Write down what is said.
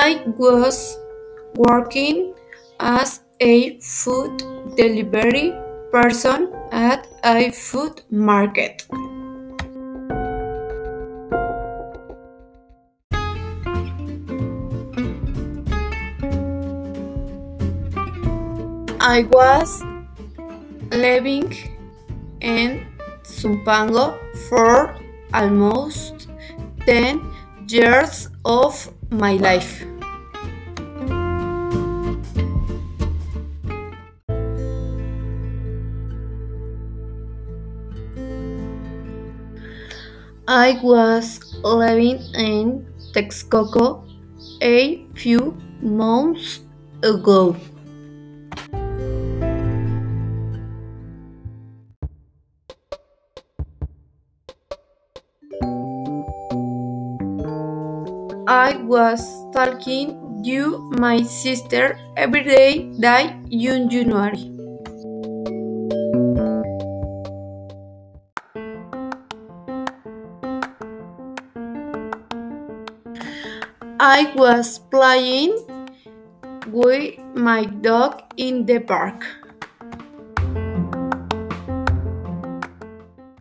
I was working as a food delivery person at a food market. I was living in Zumpango for almost 10 years of my life. I was living in Texcoco a few months ago. I was talking to my sister every day that in January. I was playing with my dog in the park.